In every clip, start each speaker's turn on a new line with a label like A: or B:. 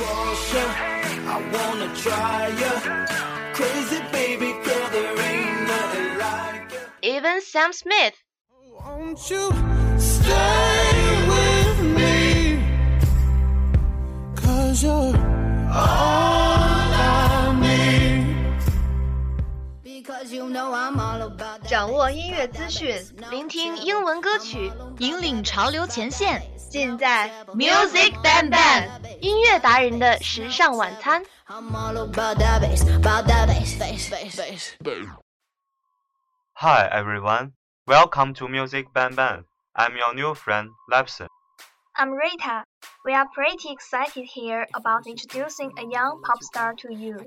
A: there and watch me burn. But that's alright because I like the way it hurts.
B: Now Lee,
C: I wanna try ya Crazy baby girl there ain't nothing like ya
B: even Sam Smith.
C: Won't you stay with me Cause you're all I need
A: Because you know I'm all about that.
B: 掌握音乐资讯，聆听英文歌曲，
D: 引领潮流前线。
B: 尽在 Music Bang Bang 音乐达人的时尚晚餐。
A: I'm all about that bass, about that bass, bass, bass, bass.
E: Hi everyone, welcome to Music Ban Ban. I'm your new friend Lepson.
F: I'm Rita. We are pretty excited here about introducing a young pop star to you.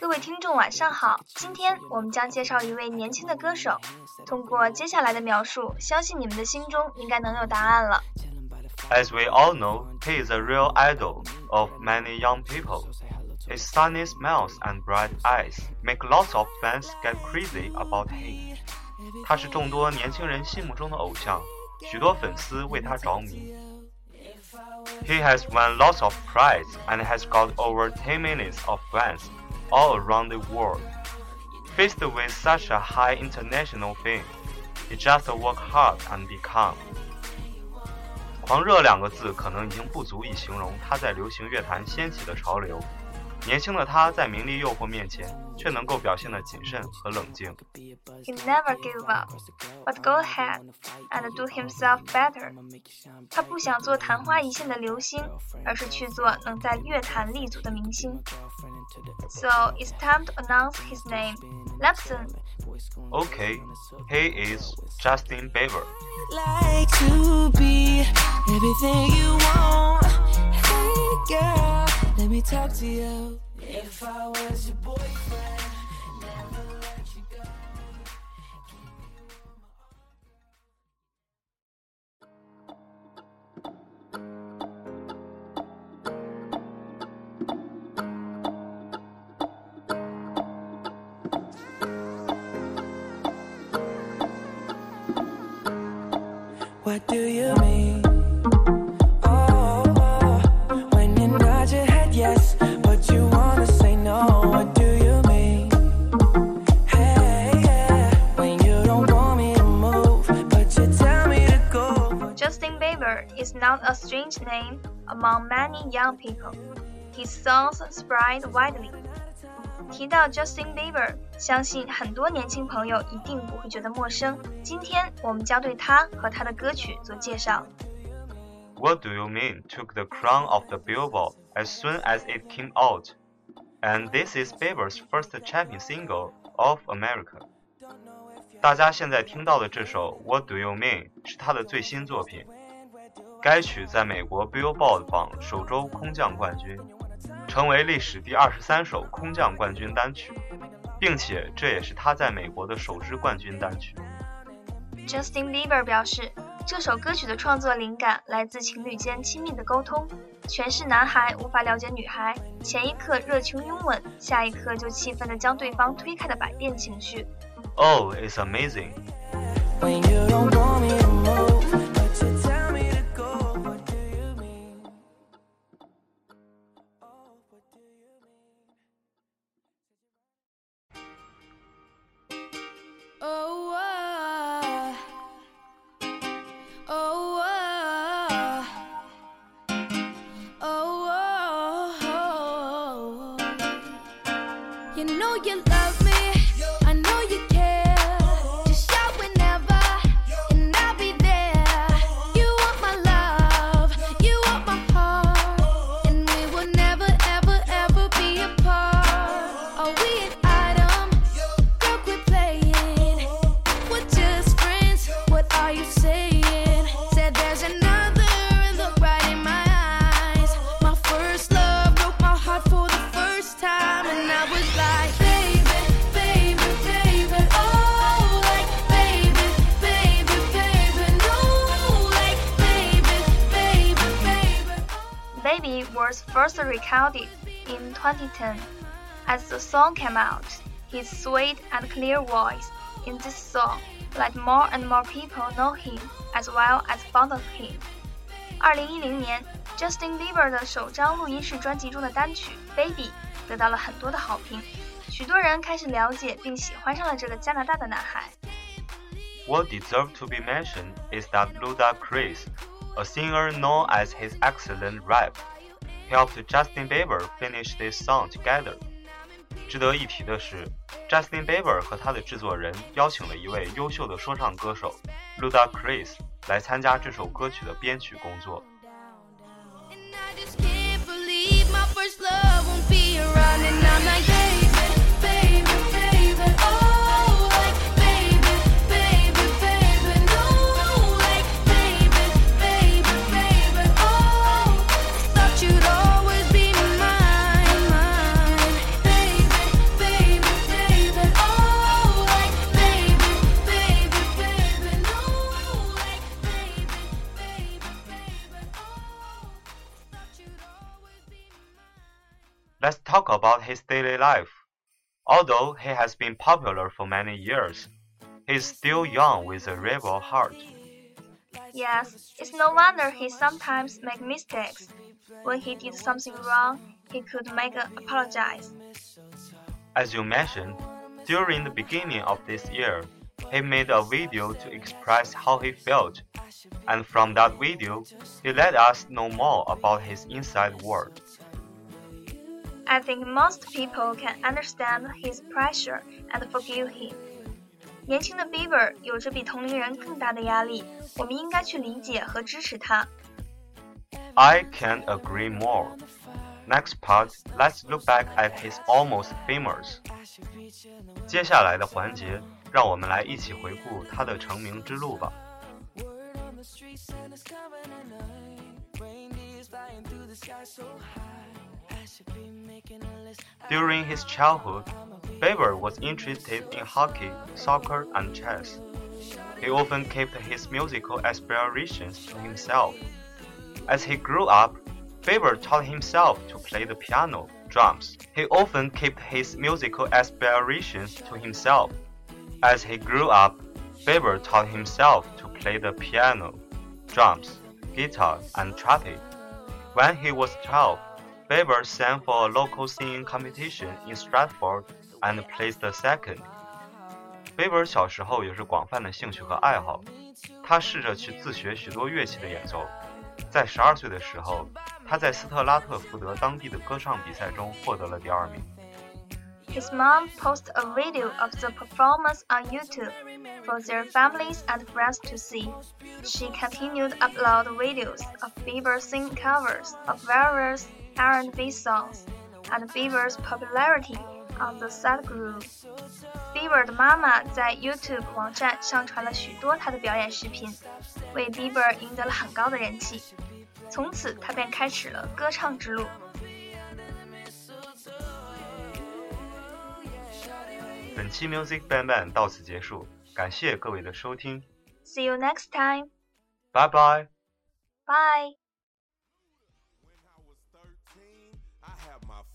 F: 各位听众晚上好，今天我们将介绍一位年轻的歌手。通过接下来的描述，相信你们的心中应该能有答案了。
E: As we all know, he is a real idol of many young people. His sunny smiles and bright eyes make lots of fans get crazy about him. 他是众多年轻人心目中的偶像， 许多粉丝为他着迷。He has won lots of prizes and has got over 10 millions of fans all around the world. Faced with such a high international fame, he just work hard and be calm. 狂热两个字可能已经不足以形容他在流行乐坛掀起的潮流。 年轻的他在名利诱惑面前，却能够表现得谨慎和冷静。
F: He never give up, but go ahead and do himself better. 他不想做昙花一现的流星，而是去做能在乐坛立足的明星。So it's time to announce his name, Lepson.
E: Okay, he is Justin Bieber.
A: Like to be everything you want. Hey girl, let me talk to you. If I was your boyfriend, never let you go.
G: What do you
F: Justin Bieber is not a strange name among many young people. His songs spread widely. 提到 Justin Bieber，相信很多年轻朋友一定不会觉得陌生。今天我们将对他和他的歌曲做介绍。
E: What Do You Mean took the crown of the Billboard as soon as it came out, and this is Bieber's first champion single of America. 大家现在听到的这首 What Do You Mean 是他的最新作品。 该曲在美国 Billboard 榜首周空降冠军，成为历史第二十三首空降冠军单曲，并且这也是他在美国的首支冠军单曲。
F: Justin Bieber 表示，这首歌曲的创作灵感来自情侣间亲密的沟通。全是男孩无法了解女孩，前一刻热情拥吻，下一刻就气愤地将对方推开的百变情绪。
E: Oh, it's amazing.
G: When you don't want me to move, was
F: first recorded in 2010. As the song came out, his sweet and clear voice in this song let more and more people know him as well as found him. 二零一零年，Justin Bieber 的首张录音室专辑中的单曲《Baby》得到了很多的好评，许多人开始了解并喜欢上了这个加拿大的男孩。
E: What deserves to be mentioned is that Ludacris, a singer known as his excellent rap, helped Justin Bieber finish this song together. 值得一提的是，Justin Bieber 和他的制作人邀请了一位优秀的说唱歌手 Ludacris 来参加这首歌曲的编曲工作。Let's talk about his daily life. Although he has been popular for many years, he is still young with a rebel heart.
F: Yes, it's no wonder he sometimes makes mistakes. When he did something wrong, he could make an apologize.
E: As you mentioned, during the beginning of this year, he made a video to express how he felt, and from that video, he let us know more about his inside world.
F: I think most people can understand his pressure and forgive him. 年轻的 Bieber 有着比同龄人更大的压力，我们应该去理解和支持他。
E: I can't agree more. Next part, let's look back at his almost famous. 接下来的环节，让我们来一起回顾他的成名之路吧。
G: Word on the streets and it's coming at night. Reindeers flying through the sky so high.
E: During his childhood, Bieber was interested in hockey, soccer, and chess. He often kept his musical aspirations to himself. As he grew up, Bieber taught himself to play the piano, drums. He often kept his musical aspirations to himself. As he grew up, Bieber taught himself to play the piano, drums, guitar, and trumpet. When he was 12, Bieber sang for a local singing competition in Stratford and placed second. 贝尔小时候有着广泛的兴趣和爱好，他试着去自学许多乐器的演奏。在十二岁的时候，他在斯特拉特福德当地的歌唱比赛中获得了第二名。
F: His mom posted a video of the performance on YouTube for their families and friends to see. She continued upload videos of Bieber singing covers of various R&B songs, and Bieber's popularity on the sad grew. Bieber 的妈妈在 YouTube 网站上传了许多他的表演视频，为 Bieber 赢得了很高的人气。从此，他便开始了歌唱之路。
E: 本期 Music Bang Bang 到此结束，感谢各位的收听。
F: See you next time.
E: Bye
F: bye.
H: Bye.